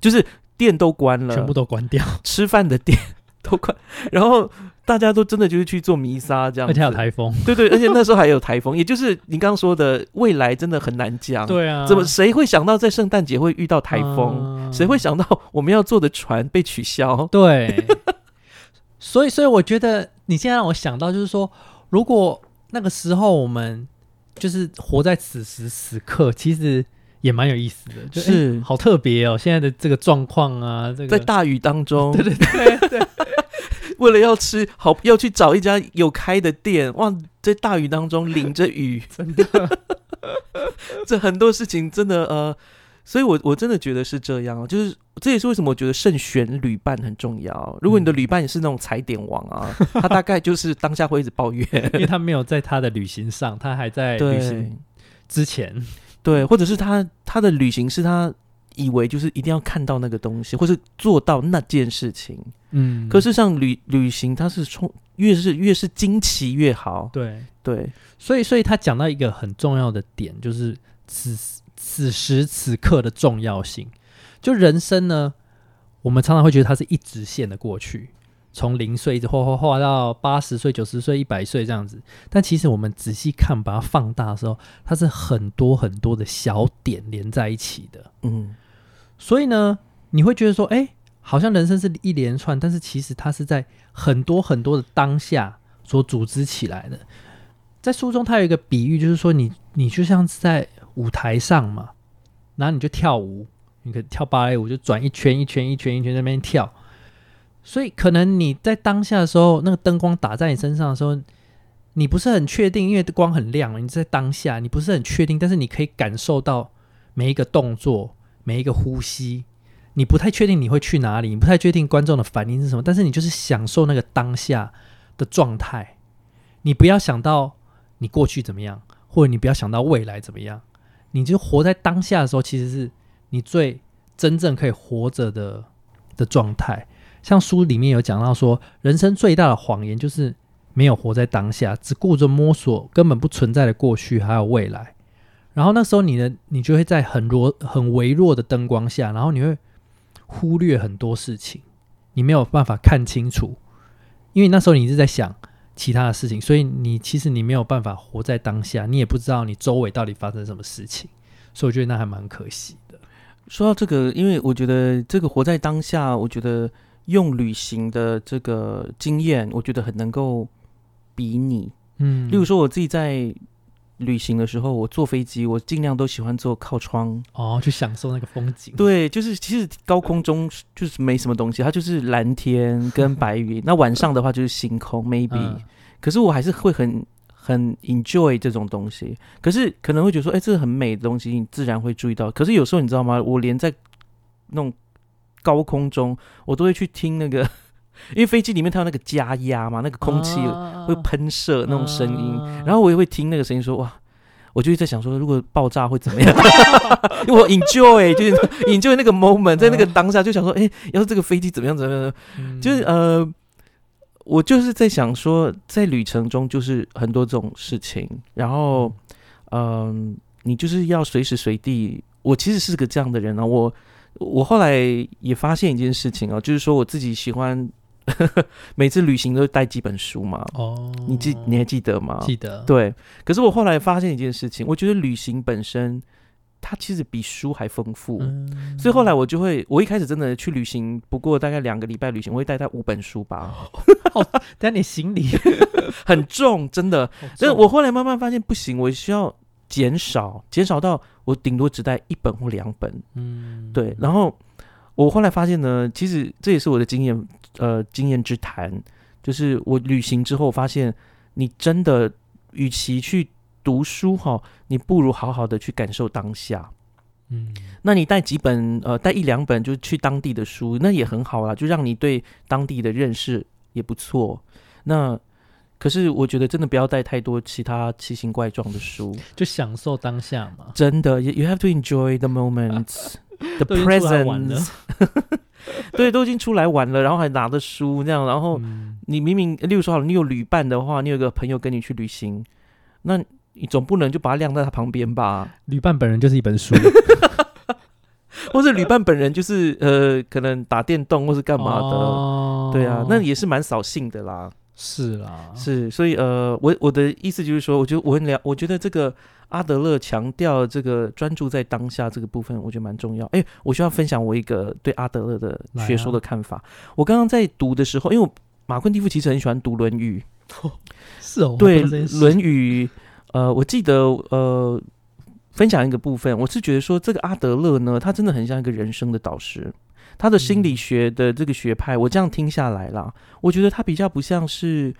就是店都关了，全部都关掉，吃饭的店都关，然后大家都真的就是去做弥撒这样子，而且还有台风。对对，而且那时候还有台风，也就是你刚刚说的未来真的很难讲。，对啊，怎么谁会想到在圣诞节会遇到台风？嗯谁会想到我们要坐的船被取消？对，所以所以我觉得你现在让我想到，就是说，如果那个时候我们就是活在此时此刻，其实也蛮有意思的，就是。好特别哦，现在的这个状况啊，这个。在大雨当中，对 对对。对，为了要吃好，要去找一家有开的店，哇，在大雨当中淋着雨，真的，这很多事情真的呃，所以我我真的觉得是这样哦，就是这也是为什么我觉得慎选旅伴很重要。如果你的旅伴也是那种踩点王啊，他大概就是当下会一直抱怨，因为他没有在他的旅行上，他还在旅行之前，对，或者是他他的旅行是他以为就是一定要看到那个东西，或是做到那件事情。嗯，可是像旅旅行，它是冲越是越是惊奇越好。对，对，所以所以他讲到一个很重要的点，就是此此时此刻的重要性。就人生呢，我们常常会觉得它是一直线的过去，从零岁一直画画画到八十岁、九十岁、一百岁这样子。但其实我们仔细看，把它放大的时候，它是很多很多的小点连在一起的。嗯，所以呢，你会觉得说，哎、好像人生是一连串，但是其实它是在很多很多的当下所组织起来的。在书中，它有一个比喻，就是说你你就像是在舞台上嘛，然后你就跳舞，你可以跳芭蕾舞，就转一圈一圈一圈一圈在那边跳。所以可能你在当下的时候，那个灯光打在你身上的时候，你不是很确定，因为光很亮，你在当下你不是很确定，但是你可以感受到每一个动作、每一个呼吸，你不太确定你会去哪里，你不太确定观众的反应是什么，但是你就是享受那个当下的状态。你不要想到你过去怎么样，或者你不要想到未来怎么样，你就活在当下的时候，其实是你最真正可以活着的的状态。像书里面有讲到说，人生最大的谎言就是没有活在当下，只顾着摸索根本不存在的过去还有未来。然后那时候你的你就会在很弱、很微弱的灯光下，然后你会忽略很多事情，你没有办法看清楚，因为那时候你是在想其他的事情，所以你其实你没有办法活在当下，你也不知道你周围到底发生什么事情，所以我觉得那还蛮可惜的。说到这个，因为我觉得这个活在当下，我觉得用旅行的这个经验，我觉得很能够比拟。嗯例如说，我自己在旅行的时候，我坐飞机，我尽量都喜欢坐靠窗。哦，去享受那个风景。对，就是其实高空中就是没什么东西，它就是蓝天跟白云。那晚上的话就是星空，maybe、嗯可是我还是会很很 enjoy 这种东西。可是可能会觉得说，哎、这个很美的东西，你自然会注意到。可是有时候你知道吗？我连在那种高空中，我都会去听那个，因为飞机里面它有那个加压嘛，那个空气啊会喷射那种声音，啊然后我也会听那个声音说，哇。我就在想说，如果爆炸会怎么样？因为我 enjoy 就是 enjoy 那个 moment，在那个当下就想说，哎、要是这个飞机怎么样怎么样，嗯就是呃，我就是在想说，在旅程中就是很多这种事情，然后嗯、你就是要随时随地。我其实是个这样的人啊，我我后来也发现一件事情啊，就是说我自己喜欢 每次旅行都带几本书嘛，哦，你记你还记得吗？记得？对，可是我后来发现一件事情，我觉得旅行本身它其实比书还丰富。嗯，所以后来我就会，我一开始真的去旅行，不过大概两个礼拜旅行，我会带带五本书吧，但你行李 很重，真的。好但是我后来慢慢发现不行，我需要减少，减少到我顶多只带一本或两本。嗯对，然后我后来发现呢，其实这也是我的经验，呃，经验之谈，就是我旅行之后发现，你真的与其去读书哈，你不如好好的去感受当下。嗯那你带几本呃，带一两本就去当地的书，那也很好啦，就让你对当地的认识也不错。那可是我觉得真的不要带太多其他奇形怪状的书，就享受当下嘛。真的，you have to enjoy the moments, the 都已经出来玩了 presents。对，都已经出来玩了，然后还拿着书这样，然后嗯你明明，例如说好了，你有旅伴的话，你有个朋友跟你去旅行，那你总不能就把它晾在他旁边吧？旅伴本人就是一本书，或者旅伴本人就是呃，可能打电动或是干嘛的，哦对啊，那也是蛮扫兴的啦。是啦，是，所以呃，我我的意思就是说，我觉得我很了，我觉得这个阿德勒强调这个专注在当下这个部分，我觉得蛮重要。哎，我需要分享我一个对阿德勒的学说的看法。我刚刚在读的时候，因为我马昆蒂夫其实很喜欢读《论语》，是哦，对论语》，呃，我记得呃，分享一个部分，我是觉得说这个阿德勒呢，他真的很像一个人生的导师。他的心理嗯学的这个学派，我这样听下来啦，我觉得他比较不像是，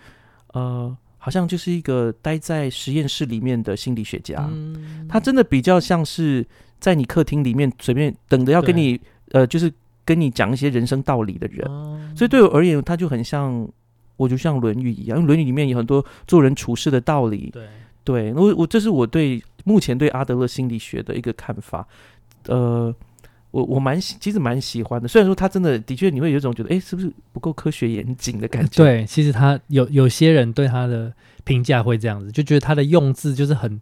呃，好像就是一个待在实验室里面的心理学家，嗯他真的比较像是在你客厅里面随便等着要跟你，呃，就是跟你讲一些人生道理的人。哦所以对我而言，他就很像，我就像《论语》一样，因为《论语》里面有很多做人处事的道理。对，对，我我这是我对目前对阿德勒心理学的一个看法。呃，我我蛮喜，其实蛮喜欢的。虽然说他真的的确你会有一种觉得，哎，是不是不够科学严谨的感觉？，对，其实他有有些人对他的评价会这样子，就觉得他的用字就是很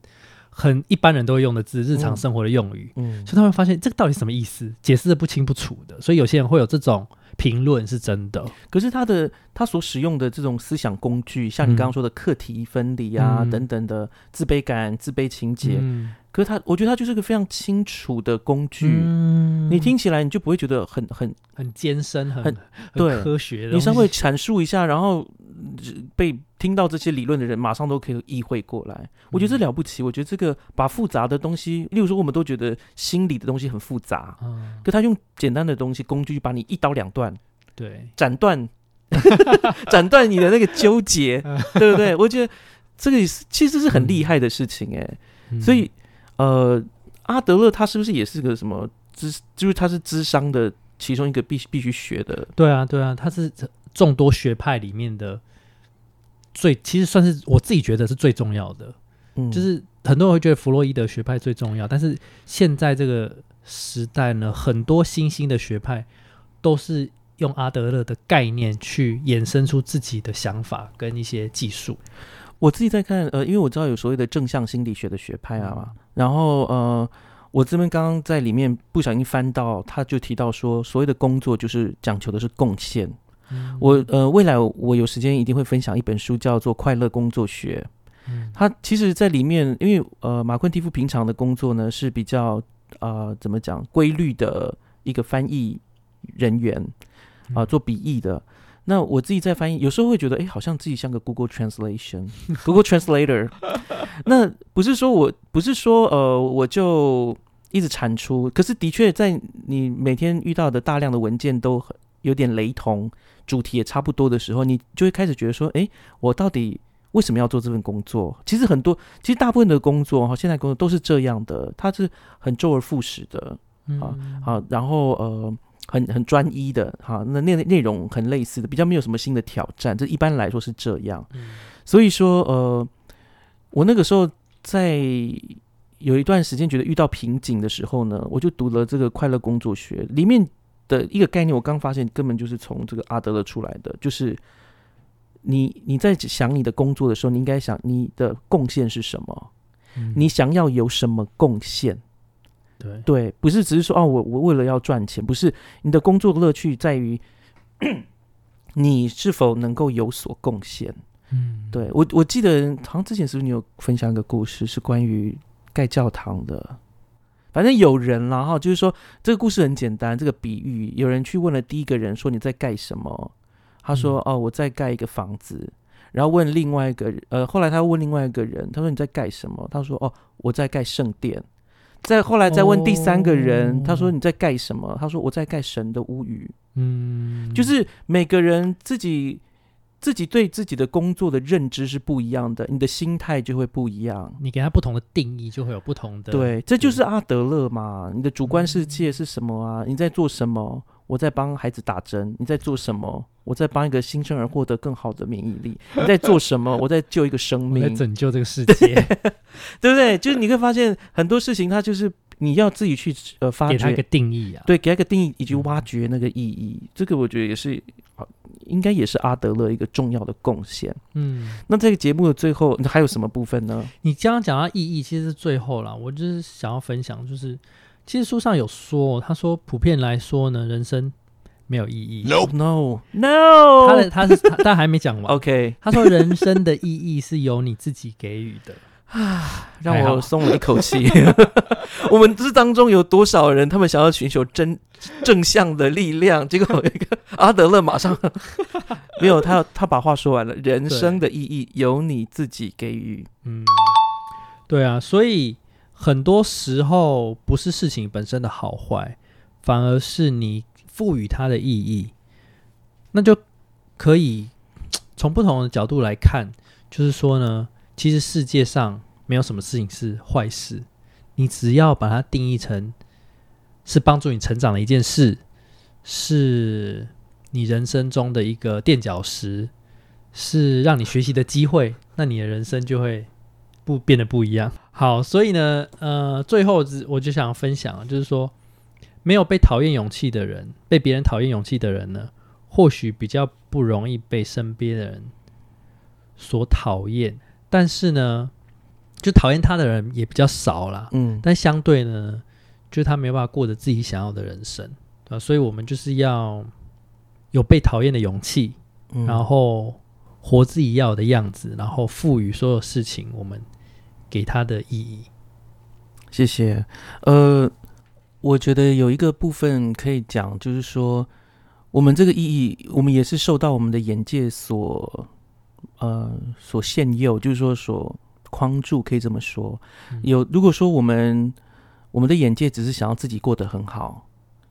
很一般人都会用的字，日常嗯生活的用语，嗯所以他会发现这个到底什么意思，解释的不清不楚的，所以有些人会有这种评论是真的。可是他的他所使用的这种思想工具，像你刚刚说的课题分离啊、嗯。等等的自卑感、自卑情节，嗯，可是他我觉得他就是个非常清楚的工具。嗯。你听起来你就不会觉得很很很艰深，很很科学的，你稍微阐述一下，然后呃被听到这些理论的人，马上都可以意会过来。我觉得这了不起。我觉得这个把复杂的东西，例如说我们都觉得心理的东西很复杂，嗯，可他用简单的东西工具把你一刀两断，对，斩断，斩断你的那个纠结，对不对？我觉得这个也是其实是很厉害的事情哎、嗯所以呃，阿德勒他是不是也是个什么智，就是他是智商的其中一个必必须学的？对啊，对啊，他是众多学派里面的最，其实算是我自己觉得是最重要的。嗯，就是很多人会觉得弗洛伊德学派最重要，但是现在这个时代呢，很多新兴的学派都是用阿德勒的概念去衍生出自己的想法跟一些技术。我自己在看，呃，因为我知道有所谓的正向心理学的学派啊嘛，然后呃，我这边刚刚在里面不小心翻到，他就提到说，所谓的工作就是讲求的是贡献。嗯我呃，未来我有时间一定会分享一本书，叫做《快乐工作学》。嗯他其实，在里面，因为呃，马昆蒂夫平常的工作呢是比较呃，怎么讲规律的一个翻译人员啊、做笔译的。那我自己在翻译，有时候会觉得，哎，好像自己像个 Google Translation、Google Translator。那不是说我不是说呃，我就一直产出，可是的确在你每天遇到的大量的文件都很有点雷同，主题也差不多的时候，你就会开始觉得说，哎，我到底为什么要做这份工作？其实很多，其实大部分的工作哈，现在工作都是这样的，它是很周而复始的啊啊，然后呃。很很专一的哈，那内内容很类似的，比较没有什么新的挑战。这一般来说是这样。所以说，呃，我那个时候在有一段时间觉得遇到瓶颈的时候呢，我就读了这个快乐工作学里面的一个概念。我刚发现根本就是从这个阿德勒出来的，就是你你在想你的工作的时候，你应该想你的贡献是什么，你想要有什么贡献。对对，不是只是说哦，我我为了要赚钱，不是你的工作乐趣在于 你是否能够有所贡献。嗯，对我我记得好像之前是不是你有分享一个故事，是关于盖教堂的。反正有人啦哈，就是说这个故事很简单，这个比喻，有人去问了第一个人说你在盖什么？他说哦我在盖一个房子。然后问另外一个人，呃，后来他问另外一个人，他说你在盖什么？他说哦我在盖圣殿。再后来再问第三个人，他说你在盖什么？他说我在盖神的屋宇。嗯，就是每个人自己自己对自己的工作的认知是不一样的，你的心态就会不一样。你给他不同的定义，就会有不同的。对，这就是阿德勒嘛。你的主观世界是什么啊？你在做什么？我在帮孩子打针。你在做什么？我在帮一个新生儿获得更好的免疫力。你在做什么？我在救一个生命，在拯救这个世界，对不对？就是你会发现很多事情，它就是你要自己去呃发掘，给他一个定义啊，对，给他一个定义以及挖掘那个意义。这个我觉得也是应该也是阿德勒一个重要的贡献。嗯，那这个节目的最后还有什么部分呢？你刚刚讲到意义，其实是最后啦。我就是想要分享，就是其实书上有说，他说普遍来说呢，人生。没有意义。No no no。他的他是他还没讲完。OK。他说人生的意义是由你自己给予的啊，让我松了一口气。我们这当中有多少人，他们想要寻求真正向的力量？结果一个阿德勒马上没有他，他把话说完了。人生的意义由你自己给予。嗯，对啊，所以很多时候不是事情本身的好坏，反而是你。赋予它的意义，那就可以从不同的角度来看，就是说呢，其实世界上没有什么事情是坏事，你只要把它定义成是帮助你成长的一件事，是你人生中的一个垫脚石，是让你学习的机会，那你的人生就会不变得不一样。好，所以呢，呃，最后我就想分享，就是说。没有被讨厌勇气的人，被别人讨厌勇气的人呢，或许比较不容易被身边的人所讨厌。但是呢，就讨厌他的人也比较少啦。嗯，但相对呢，就他没有办法过着自己想要的人生啊。所以我们就是要有被讨厌的勇气，然后活自己要的样子，然后赋予所有事情我们给他的意义。谢谢。呃。我觉得有一个部分可以讲，就是说，我们这个意义，我们也是受到我们的眼界所，呃，所限诱，就是说所框住，可以这么说。有如果说我们我们的眼界只是想要自己过得很好，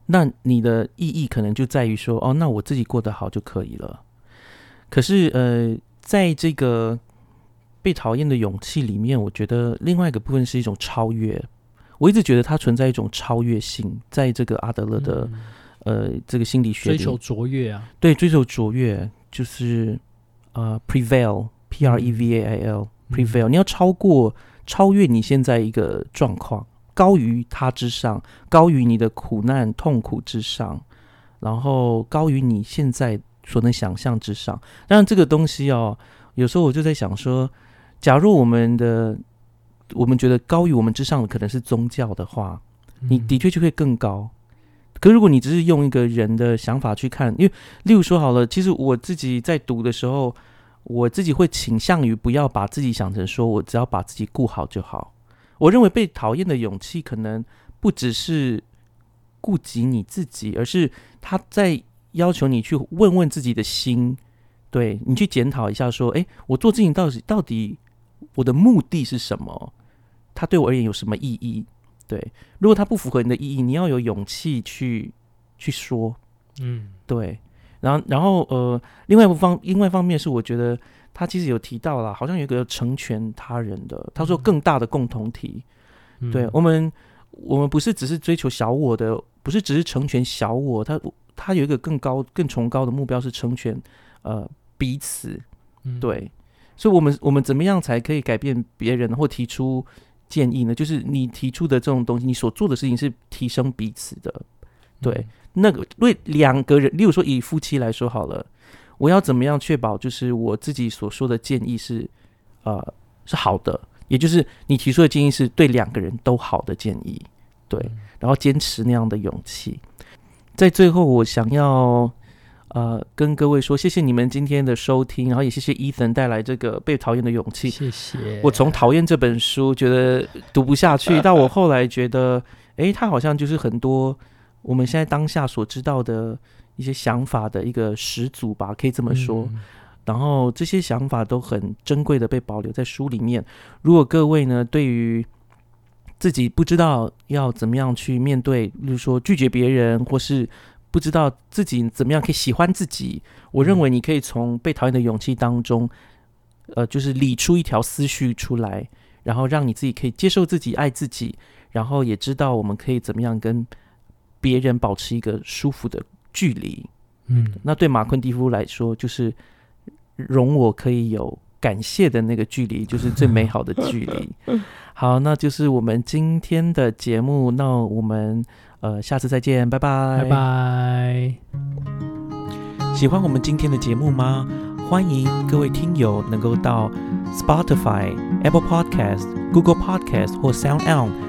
那你的意义可能就在于说，哦，那我自己过得好就可以了。可是，呃，在这个被讨厌的勇气里面，我觉得另外一个部分是一种超越。我一直觉得它存在一种超越性，在这个阿德勒的呃这个心理学追求卓越啊，对，追求卓越就是呃 prevail，p r e v a i l prevail，你要超过超越你现在一个状况，高于它之上，高于你的苦难痛苦之上，然后高于你现在所能想象之上。当然这个东西哦，有时候我就在想说，假如我们的我们觉得高于我们之上的可能是宗教的话，你的确就会更高。可如果你只是用一个人的想法去看，因为例如说好了，其实我自己在读的时候，我自己会倾向于不要把自己想成说我只要把自己顾好就好。我认为被讨厌的勇气可能不只是顾及你自己，而是他在要求你去问问自己的心，对你去检讨一下，说，哎，我做事情到底到底我的目的是什么？它对我而言有什么意义？对，如果它不符合你的意义，你要有勇气去去说，嗯对。然后，然后，呃，另外一方，另外一方面是，我觉得他其实有提到了，好像有一个成全他人的，他说更大的共同体。嗯对我们，我们不是只是追求小我的，不是只是成全小我，他他有一个更高、更崇高的目标是成全呃彼此。嗯对，所以，我们我们怎么样才可以改变别人或提出建议呢？就是你提出的这种东西，你所做的事情是提升彼此的。对，那个为两个人，例如说以夫妻来说好了，我要怎么样确保就是我自己所说的建议是呃是好的，也就是你提出的建议是对两个人都好的建议，对，然后坚持那样的勇气。在最后，我想要呃跟各位说，谢谢你们今天的收听，然后也谢谢 Ethan 带来这个被讨厌的勇气。谢谢。我从讨厌这本书觉得读不下去，到我后来觉得，哎，他好像就是很多我们现在当下所知道的一些想法的一个始祖吧，可以这么说。嗯然后这些想法都很珍贵的被保留在书里面。如果各位呢，对于自己不知道要怎么样去面对，例如说拒绝别人，或是不知道自己怎么样可以喜欢自己，我认为你可以从被讨厌的勇气当中，呃，就是理出一条思绪出来，然后让你自己可以接受自己、爱自己，然后也知道我们可以怎么样跟别人保持一个舒服的距离。嗯那对马昆蒂夫来说，就是容我可以有感谢的那个距离，就是最美好的距离。好，那就是我们今天的节目，那我们呃下次再见，拜拜，拜。拜。喜欢我们今天的节目吗？欢迎各位听友能够到 Spotify、Apple Podcast、Google Podcast 或 Sound On